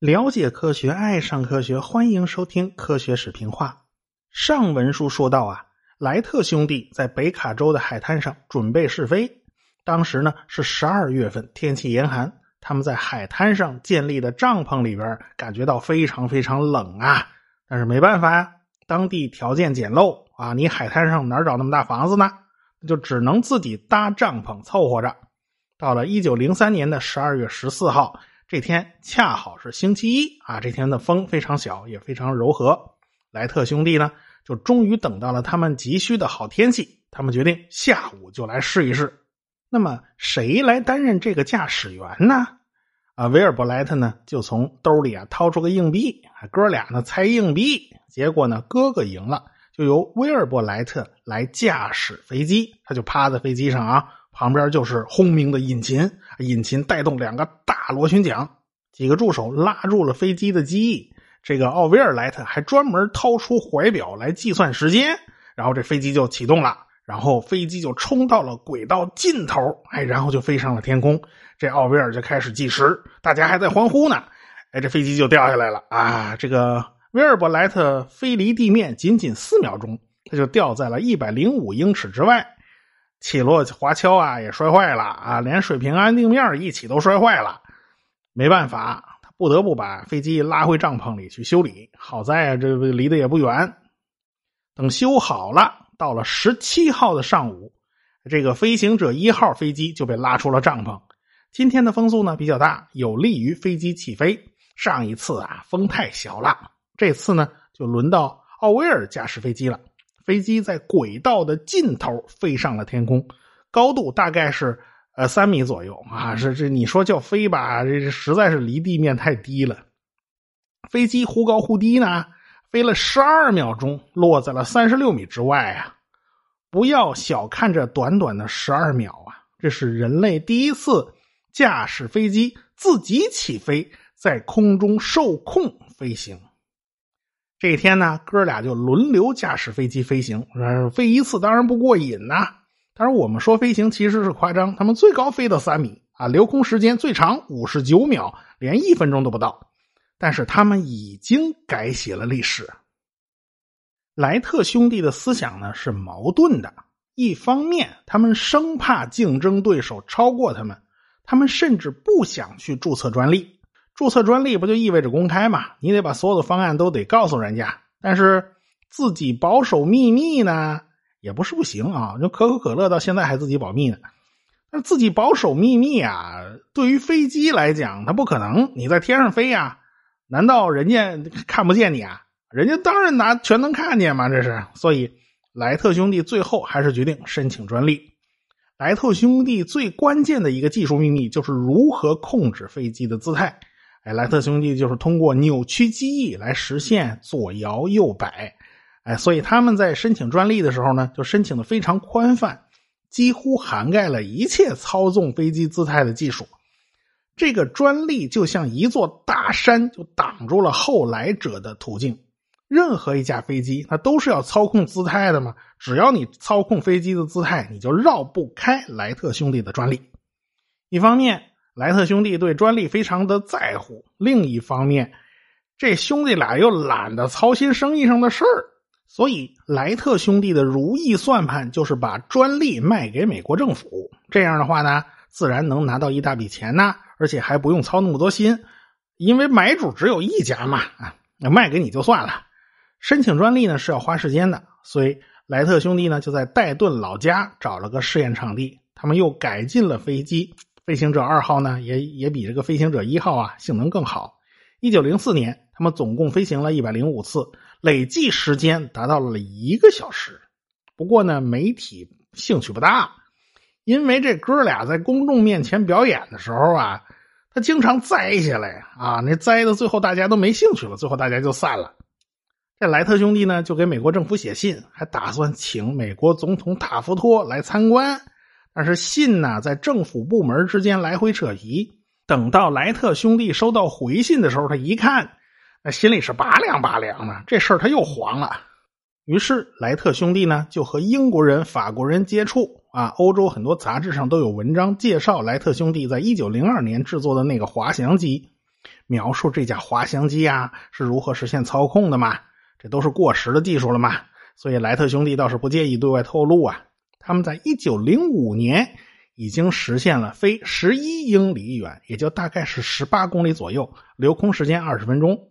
了解科学，爱上科学，欢迎收听《科学史评话》。上文书说到啊，莱特兄弟在北卡州的海滩上准备试飞。当时呢是十二月份，天气严寒，他们在海滩上建立的帐篷里边，感觉到非常非常冷啊。但是没办法呀，当地条件简陋啊，你海滩上哪找那么大房子呢？就只能自己搭帐篷凑合着。到了一九零三年的十二月十四号。这天恰好是星期一啊！这天的风非常小，也非常柔和。莱特兄弟呢，就终于等到了他们急需的好天气。他们决定下午就来试一试。那么谁来担任这个驾驶员呢？啊，威尔伯莱特呢，就从兜里啊掏出个硬币，哥俩呢猜硬币。结果呢，哥哥赢了，就由威尔伯莱特来驾驶飞机。他就趴在飞机上啊。旁边就是轰鸣的引擎，引擎带动两个大螺旋桨，几个助手拉住了飞机的机翼。这个奥威尔莱特还专门掏出怀表来计算时间，然后这飞机就启动了，然后飞机就冲到了轨道尽头，哎，然后就飞上了天空。这奥威尔就开始计时，大家还在欢呼呢，哎，这飞机就掉下来了啊！这个威尔伯莱特飞离地面仅仅四秒钟，他就掉在了一百零五英尺之外。起落滑橇啊也摔坏了啊，连水平安定面一起都摔坏了，没办法，他不得不把飞机拉回帐篷里去修理。好在啊，这离得也不远。等修好了，到了十七号的上午，这个飞行者一号飞机就被拉出了帐篷。今天的风速呢比较大，有利于飞机起飞。上一次啊风太小了，这次呢就轮到奥威尔驾驶飞机了。飞机在轨道的尽头飞上了天空，高度大概是呃三米左右啊。这这你说叫飞吧，这实在是离地面太低了。飞机忽高忽低呢，飞了十二秒钟，落在了三十六米之外啊！不要小看这短短的十二秒啊，这是人类第一次驾驶飞机自己起飞，在空中受控飞行。这天呢，哥俩就轮流驾驶飞机飞行。飞一次当然不过瘾呐。但是，我们说飞行其实是夸张，他们最高飞到三米啊，留空时间最长五十九秒，连一分钟都不到。但是他们已经改写了历史。莱特兄弟的思想呢是矛盾的，一方面他们生怕竞争对手超过他们，他们甚至不想去注册专利。注册专利不就意味着公开嘛？你得把所有的方案都得告诉人家，但是自己保守秘密呢，也不是不行啊。就可口可乐到现在还自己保密呢，那自己保守秘密啊，对于飞机来讲，它不可能。你在天上飞呀，难道人家看不见你啊？人家当然拿全能看见嘛，这是。所以莱特兄弟最后还是决定申请专利。莱特兄弟最关键的一个技术秘密就是如何控制飞机的姿态。哎，莱特兄弟就是通过扭曲机翼来实现左摇右摆，哎，所以他们在申请专利的时候呢，就申请的非常宽泛，几乎涵盖了一切操纵飞机姿态的技术。这个专利就像一座大山，就挡住了后来者的途径。任何一架飞机，它都是要操控姿态的嘛，只要你操控飞机的姿态，你就绕不开莱特兄弟的专利。一方面。莱特兄弟对专利非常的在乎，另一方面，这兄弟俩又懒得操心生意上的事儿，所以莱特兄弟的如意算盘就是把专利卖给美国政府。这样的话呢，自然能拿到一大笔钱呢，而且还不用操那么多心，因为买主只有一家嘛，啊，卖给你就算了。申请专利呢是要花时间的，所以莱特兄弟呢就在戴顿老家找了个试验场地，他们又改进了飞机。飞行者二号呢，也也比这个飞行者一号啊性能更好。一九零四年，他们总共飞行了一百零五次，累计时间达到了一个小时。不过呢，媒体兴趣不大，因为这哥俩在公众面前表演的时候啊，他经常栽下来啊，那栽的最后大家都没兴趣了，最后大家就散了。这莱特兄弟呢，就给美国政府写信，还打算请美国总统塔夫托来参观。但是信呢，在政府部门之间来回扯皮。等到莱特兄弟收到回信的时候，他一看，那心里是拔凉拔凉的。这事儿他又黄了。于是莱特兄弟呢，就和英国人、法国人接触啊，欧洲很多杂志上都有文章介绍莱特兄弟在一九零二年制作的那个滑翔机，描述这架滑翔机啊是如何实现操控的嘛。这都是过时的技术了嘛，所以莱特兄弟倒是不介意对外透露啊。他们在一九零五年已经实现了飞十一英里远，也就大概是十八公里左右，留空时间二十分钟。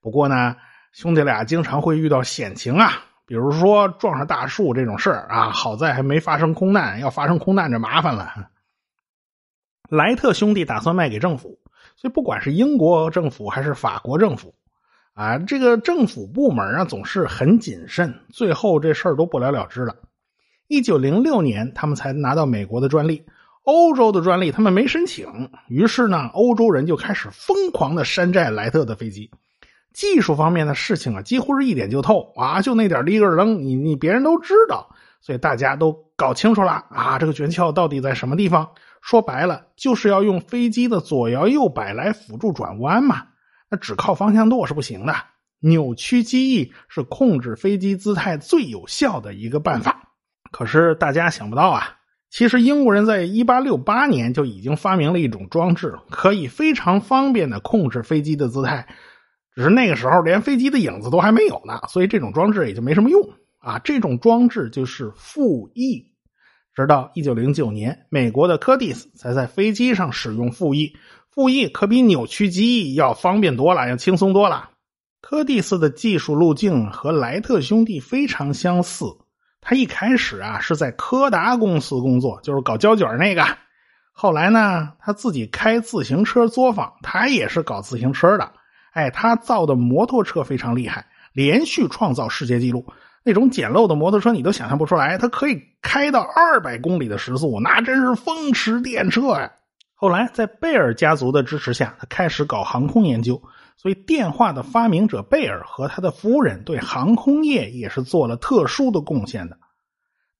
不过呢，兄弟俩经常会遇到险情啊。比如说撞上大树这种事儿啊，好在还没发生空难，要发生空难就麻烦了。莱特兄弟打算卖给政府，所以不管是英国政府还是法国政府，啊，这个政府部门啊总是很谨慎，最后这事儿都不了了之了。一九零六年，他们才拿到美国的专利，欧洲的专利他们没申请，于是呢，欧洲人就开始疯狂的山寨莱特的飞机。技术方面的事情啊，几乎是一点就透啊，就那点立个扔，你你别人都知道，所以大家都搞清楚了啊，这个诀窍到底在什么地方？说白了，就是要用飞机的左摇右摆来辅助转弯嘛。那只靠方向舵是不行的，扭曲机翼是控制飞机姿态最有效的一个办法。可是大家想不到啊，其实英国人在一八六八年就已经发明了一种装置，可以非常方便的控制飞机的姿态。只是那个时候连飞机的影子都还没有呢，所以这种装置也就没什么用啊。这种装置就是副翼。直到一九零九年，美国的柯蒂斯才在飞机上使用副翼。副翼可比扭曲机翼要方便多了，要轻松多了。柯蒂斯的技术路径和莱特兄弟非常相似。他一开始啊是在柯达公司工作，就是搞胶卷那个。后来呢，他自己开自行车作坊，他也是搞自行车的。哎，他造的摩托车非常厉害，连续创造世界纪录。那种简陋的摩托车你都想象不出来，它可以开到二百公里的时速，那真是风驰电掣呀！后来在贝尔家族的支持下，他开始搞航空研究。所以，电话的发明者贝尔和他的夫人对航空业也是做了特殊的贡献的。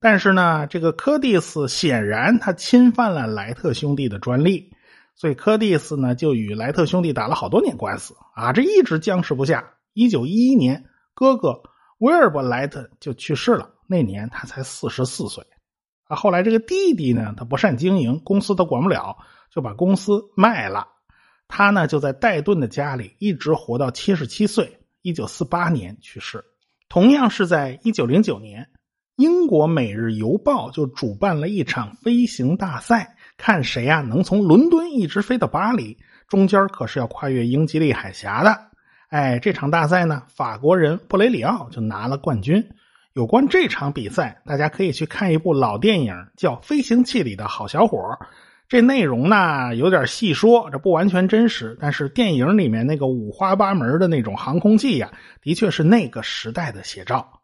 但是呢，这个柯蒂斯显然他侵犯了莱特兄弟的专利。所以柯蒂斯呢，就与莱特兄弟打了好多年官司啊，这一直僵持不下。一九一一年，哥哥威尔伯莱特就去世了，那年他才四十四岁。啊，后来这个弟弟呢，他不善经营，公司他管不了，就把公司卖了。他呢，就在戴顿的家里一直活到七十七岁，一九四八年去世。同样是在一九零九年，英国《每日邮报》就主办了一场飞行大赛。看谁呀，能从伦敦一直飞到巴黎？中间可是要跨越英吉利海峡的。哎，这场大赛呢，法国人布雷里奥就拿了冠军。有关这场比赛，大家可以去看一部老电影，叫《飞行器里的好小伙》。这内容呢，有点细说，这不完全真实。但是电影里面那个五花八门的那种航空器呀，的确是那个时代的写照。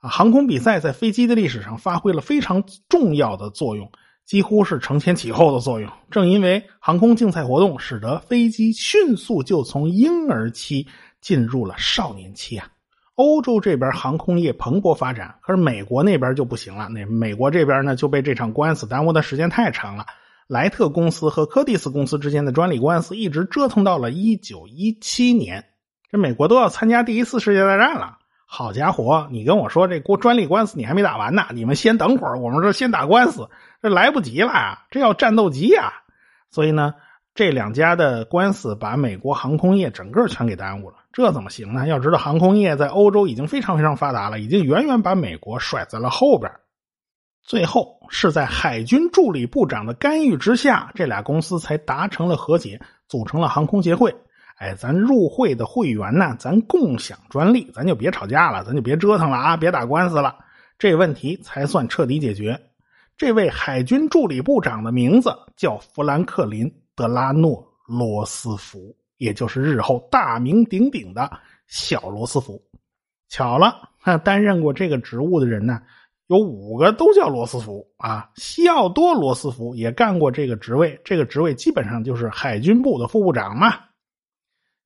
啊，航空比赛在飞机的历史上发挥了非常重要的作用。几乎是承前启后的作用。正因为航空竞赛活动，使得飞机迅速就从婴儿期进入了少年期啊。欧洲这边航空业蓬勃发展，可是美国那边就不行了。那美国这边呢，就被这场官司耽误的时间太长了。莱特公司和柯蒂斯公司之间的专利官司一直折腾到了一九一七年，这美国都要参加第一次世界大战了。好家伙，你跟我说这国专利官司你还没打完呢，你们先等会儿，我们这先打官司，这来不及了，这要战斗机呀！所以呢，这两家的官司把美国航空业整个全给耽误了，这怎么行呢？要知道，航空业在欧洲已经非常非常发达了，已经远远把美国甩在了后边。最后是在海军助理部长的干预之下，这俩公司才达成了和解，组成了航空协会。哎，咱入会的会员呢，咱共享专利，咱就别吵架了，咱就别折腾了啊，别打官司了，这问题才算彻底解决。这位海军助理部长的名字叫富兰克林·德拉诺·罗斯福，也就是日后大名鼎鼎的小罗斯福。巧了，担任过这个职务的人呢，有五个都叫罗斯福啊。西奥多·罗斯福也干过这个职位，这个职位基本上就是海军部的副部长嘛。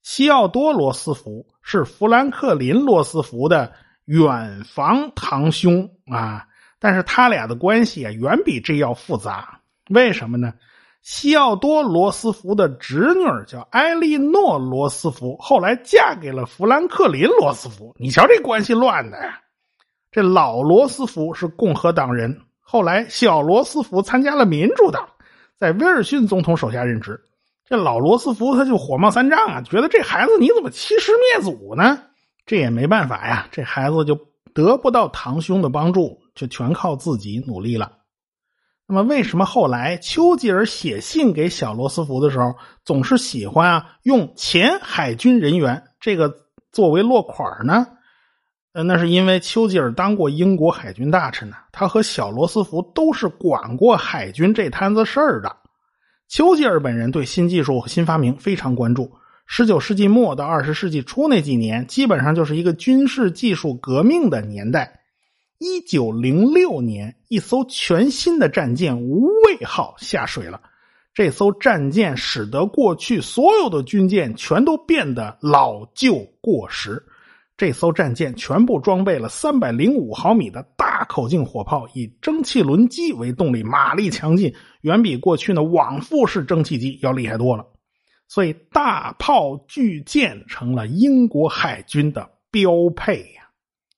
西奥多·罗斯福是富兰克林·罗斯福的远房堂兄啊，但是他俩的关系啊远比这要复杂。为什么呢？西奥多·罗斯福的侄女叫埃莉诺·罗斯福，后来嫁给了富兰克林·罗斯福。你瞧这关系乱的呀！这老罗斯福是共和党人，后来小罗斯福参加了民主党，在威尔逊总统手下任职。这老罗斯福他就火冒三丈啊，觉得这孩子你怎么欺师灭祖呢？这也没办法呀，这孩子就得不到堂兄的帮助，就全靠自己努力了。那么，为什么后来丘吉尔写信给小罗斯福的时候，总是喜欢啊用前海军人员这个作为落款呢？呃，那是因为丘吉尔当过英国海军大臣呢，他和小罗斯福都是管过海军这摊子事儿的。丘吉尔本人对新技术和新发明非常关注。十九世纪末到二十世纪初那几年，基本上就是一个军事技术革命的年代。一九零六年，一艘全新的战舰“无畏号”下水了。这艘战舰使得过去所有的军舰全都变得老旧过时。这艘战舰全部装备了三百零五毫米的大口径火炮，以蒸汽轮机为动力，马力强劲，远比过去的往复式蒸汽机要厉害多了。所以，大炮巨舰成了英国海军的标配呀。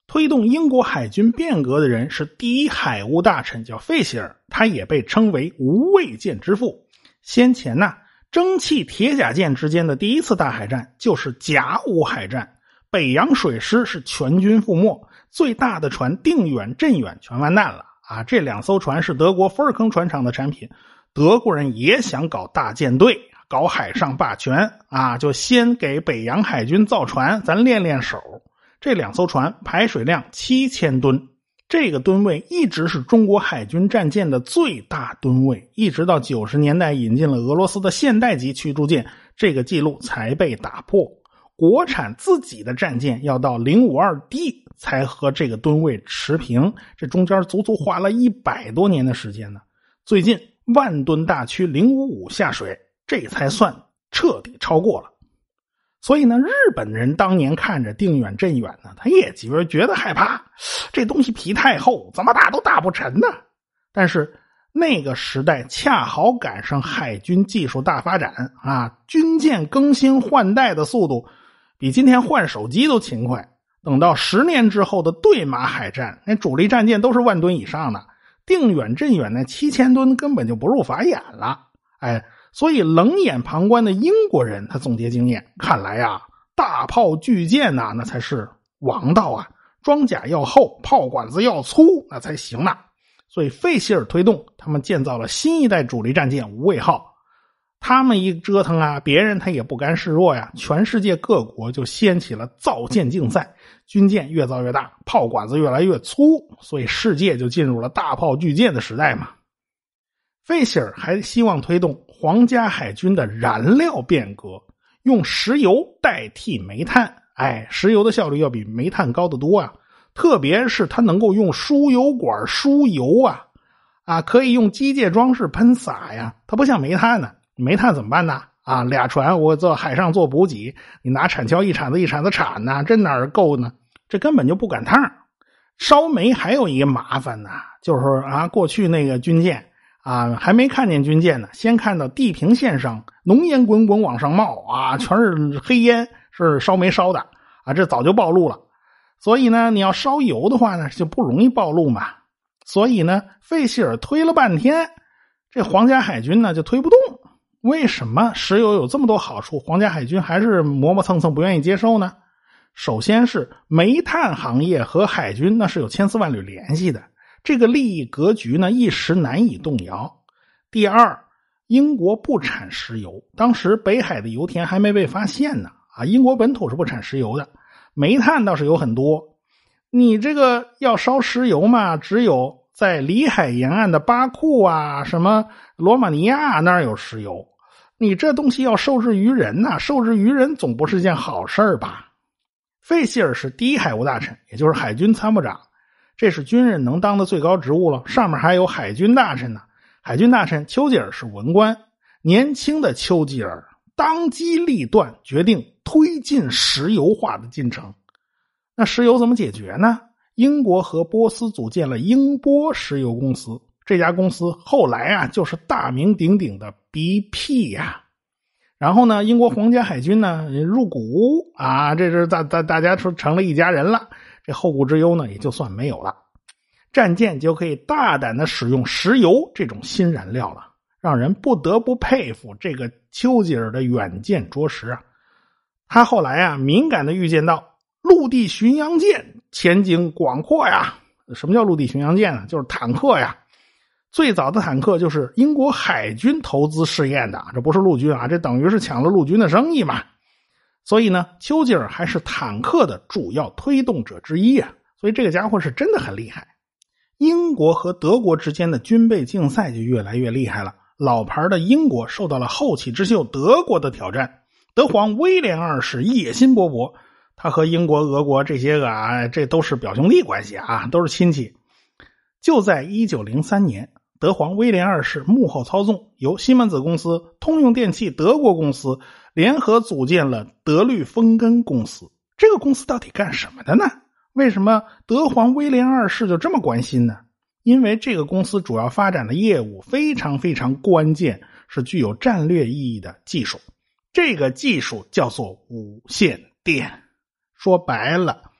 推动英国海军变革的人是第一海务大臣，叫费希尔，他也被称为无畏舰之父。先前呢，蒸汽铁甲舰之间的第一次大海战就是甲午海战，北洋水师是全军覆没，最大的船定远、镇远全完蛋了啊！这两艘船是德国福尔坑船厂的产品，德国人也想搞大舰队，搞海上霸权啊，就先给北洋海军造船，咱练练手。这两艘船排水量七千吨，这个吨位一直是中国海军战舰的最大吨位，一直到九十年代引进了俄罗斯的现代级驱逐舰，这个记录才被打破。国产自己的战舰要到零五二 D 才和这个吨位持平，这中间足足花了一百多年的时间呢。最近万吨大驱零五五下水，这才算彻底超过了。所以呢，日本人当年看着定远、镇远呢，他也觉觉得害怕，这东西皮太厚，怎么打都打不沉呢。但是那个时代恰好赶上海军技术大发展啊，军舰更新换代的速度比今天换手机都勤快。等到十年之后的对马海战，那主力战舰都是万吨以上的，定远、镇远那七千吨根本就不入法眼了。哎。所以，冷眼旁观的英国人，他总结经验，看来呀，大炮巨舰呐，那才是王道啊！装甲要厚，炮管子要粗，那才行呢。所以，费希尔推动他们建造了新一代主力战舰“无畏号”。他们一折腾啊，别人他也不甘示弱呀。全世界各国就掀起了造舰竞赛，军舰越造越大，炮管子越来越粗，所以世界就进入了大炮巨舰的时代嘛。费希尔还希望推动。皇家海军的燃料变革，用石油代替煤炭。哎，石油的效率要比煤炭高得多啊！特别是它能够用输油管输油啊，啊，可以用机械装置喷洒呀。它不像煤炭呢，煤炭怎么办呢？啊，俩船我做海上做补给，你拿铲锹一铲子一铲子铲呢，这哪够呢？这根本就不赶趟。烧煤还有一个麻烦呢，就是啊，过去那个军舰。啊，还没看见军舰呢，先看到地平线上浓烟滚滚往上冒啊，全是黑烟，是烧煤烧的啊，这早就暴露了。所以呢，你要烧油的话呢，就不容易暴露嘛。所以呢，费希尔推了半天，这皇家海军呢就推不动。为什么石油有这么多好处，皇家海军还是磨磨蹭蹭不愿意接受呢？首先是煤炭行业和海军那是有千丝万缕联系的。这个利益格局呢，一时难以动摇。第二，英国不产石油，当时北海的油田还没被发现呢。啊，英国本土是不产石油的，煤炭倒是有很多。你这个要烧石油嘛，只有在里海沿岸的巴库啊，什么罗马尼亚那儿有石油。你这东西要受制于人呐，受制于人总不是件好事吧？费希尔是第一海务大臣，也就是海军参谋长。这是军人能当的最高职务了，上面还有海军大臣呢。海军大臣丘吉尔是文官，年轻的丘吉尔当机立断，决定推进石油化的进程。那石油怎么解决呢？英国和波斯组建了英波石油公司，这家公司后来啊就是大名鼎鼎的 BP 呀。然后呢，英国皇家海军呢入股啊，这是大大大家成成了一家人了。这后顾之忧呢，也就算没有了。战舰就可以大胆的使用石油这种新燃料了，让人不得不佩服这个丘吉尔的远见卓识啊！他后来啊，敏感的预见到陆地巡洋舰前景广阔呀。什么叫陆地巡洋舰呢？就是坦克呀。最早的坦克就是英国海军投资试验的，这不是陆军啊，这等于是抢了陆军的生意嘛。所以呢，丘吉尔还是坦克的主要推动者之一啊。所以这个家伙是真的很厉害。英国和德国之间的军备竞赛就越来越厉害了。老牌的英国受到了后起之秀德国的挑战。德皇威廉二世野心勃勃，他和英国、俄国这些个啊，这都是表兄弟关系啊，都是亲戚。就在一九零三年。德皇威廉二世幕后操纵，由西门子公司、通用电气德国公司联合组建了德律风根公司。这个公司到底干什么的呢？为什么德皇威廉二世就这么关心呢？因为这个公司主要发展的业务非常非常关键，是具有战略意义的技术。这个技术叫做无线电。说白了，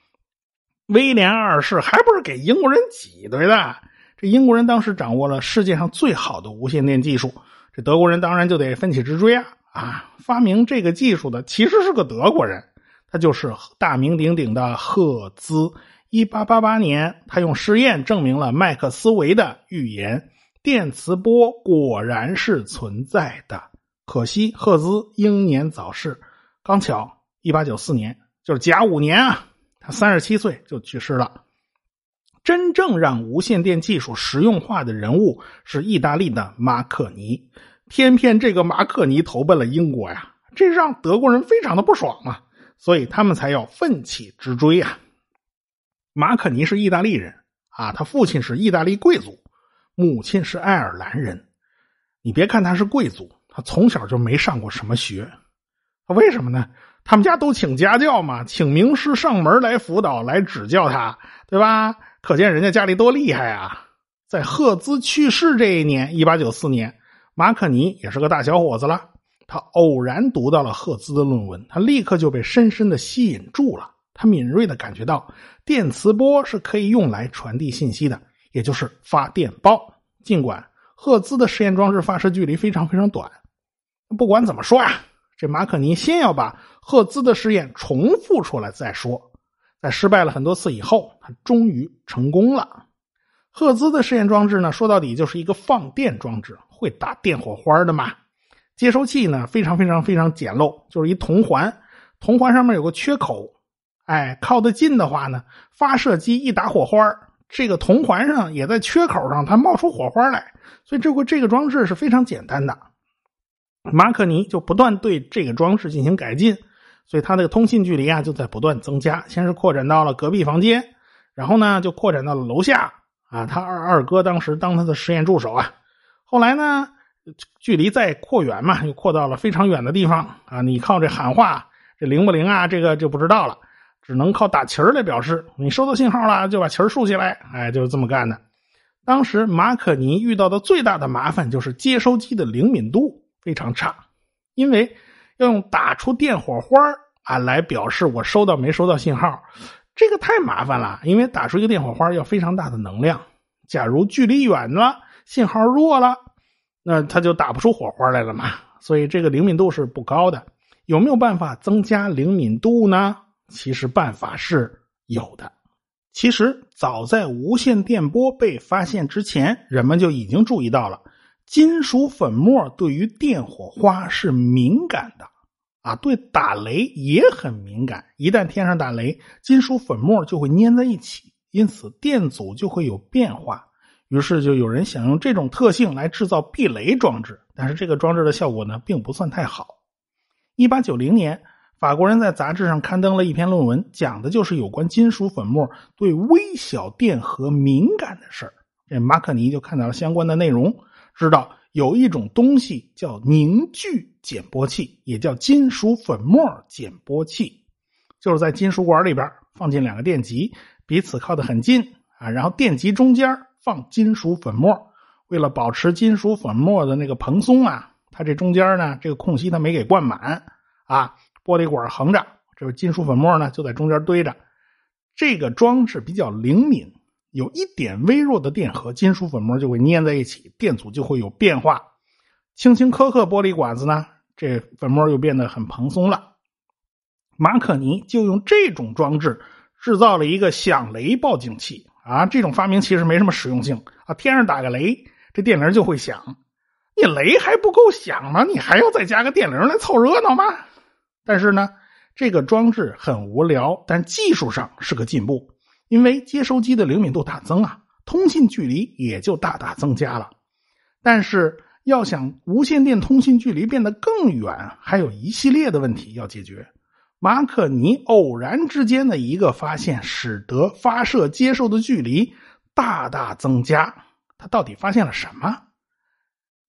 威廉二世还不是给英国人挤兑的。这英国人当时掌握了世界上最好的无线电技术，这德国人当然就得奋起直追啊！啊，发明这个技术的其实是个德国人，他就是大名鼎鼎的赫兹。一八八八年，他用实验证明了麦克斯韦的预言，电磁波果然是存在的。可惜赫兹英年早逝，刚巧一八九四年，就是甲午年啊，他三十七岁就去世了。真正让无线电技术实用化的人物是意大利的马可尼，偏偏这个马可尼投奔了英国呀，这让德国人非常的不爽啊，所以他们才要奋起直追啊。马可尼是意大利人啊，他父亲是意大利贵族，母亲是爱尔兰人。你别看他是贵族，他从小就没上过什么学，为什么呢？他们家都请家教嘛，请名师上门来辅导、来指教他，对吧？可见人家家里多厉害啊！在赫兹去世这一年，一八九四年，马可尼也是个大小伙子了。他偶然读到了赫兹的论文，他立刻就被深深的吸引住了。他敏锐的感觉到电磁波是可以用来传递信息的，也就是发电报。尽管赫兹的实验装置发射距离非常非常短，不管怎么说呀，这马可尼先要把赫兹的实验重复出来再说。在失败了很多次以后，他终于成功了。赫兹的试验装置呢，说到底就是一个放电装置，会打电火花的嘛。接收器呢，非常非常非常简陋，就是一铜环，铜环上面有个缺口。哎，靠得近的话呢，发射机一打火花，这个铜环上也在缺口上，它冒出火花来。所以这个这个装置是非常简单的。马可尼就不断对这个装置进行改进。所以他那个通信距离啊，就在不断增加。先是扩展到了隔壁房间，然后呢，就扩展到了楼下啊。他二二哥当时当他的实验助手啊。后来呢，距离再扩远嘛，又扩到了非常远的地方啊。你靠这喊话，这灵不灵啊？这个就不知道了，只能靠打旗儿来表示。你收到信号了，就把旗儿竖起来。哎，就是这么干的。当时马可尼遇到的最大的麻烦就是接收机的灵敏度非常差，因为。要用打出电火花啊来表示我收到没收到信号，这个太麻烦了，因为打出一个电火花要非常大的能量。假如距离远了，信号弱了，那它就打不出火花来了嘛。所以这个灵敏度是不高的。有没有办法增加灵敏度呢？其实办法是有的。其实早在无线电波被发现之前，人们就已经注意到了。金属粉末对于电火花是敏感的，啊，对打雷也很敏感。一旦天上打雷，金属粉末就会粘在一起，因此电阻就会有变化。于是就有人想用这种特性来制造避雷装置，但是这个装置的效果呢，并不算太好。一八九零年，法国人在杂志上刊登了一篇论文，讲的就是有关金属粉末对微小电荷敏感的事儿。这马可尼就看到了相关的内容。知道有一种东西叫凝聚减波器，也叫金属粉末减波器，就是在金属管里边放进两个电极，彼此靠得很近啊，然后电极中间放金属粉末，为了保持金属粉末的那个蓬松啊，它这中间呢这个空隙它没给灌满啊，玻璃管横着，这个金属粉末呢就在中间堆着。这个装置比较灵敏，有一点微弱的电荷，金属粉末就会粘在一起，电阻就会有变化。轻轻磕磕玻璃管子呢，这粉末又变得很蓬松了。马可尼就用这种装置制造了一个响雷报警器啊！这种发明其实没什么实用性啊，天上打个雷，这电铃就会响。你雷还不够响吗？你还要再加个电铃来凑热闹吗？但是呢，这个装置很无聊，但技术上是个进步，因为接收机的灵敏度大增啊，通信距离也就大大增加了。但是要想无线电通信距离变得更远，还有一系列的问题要解决。马可尼偶然之间的一个发现，使得发射接收的距离大大增加。他到底发现了什么？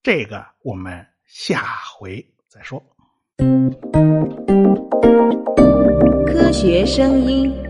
这个我们下回再说。科学声音。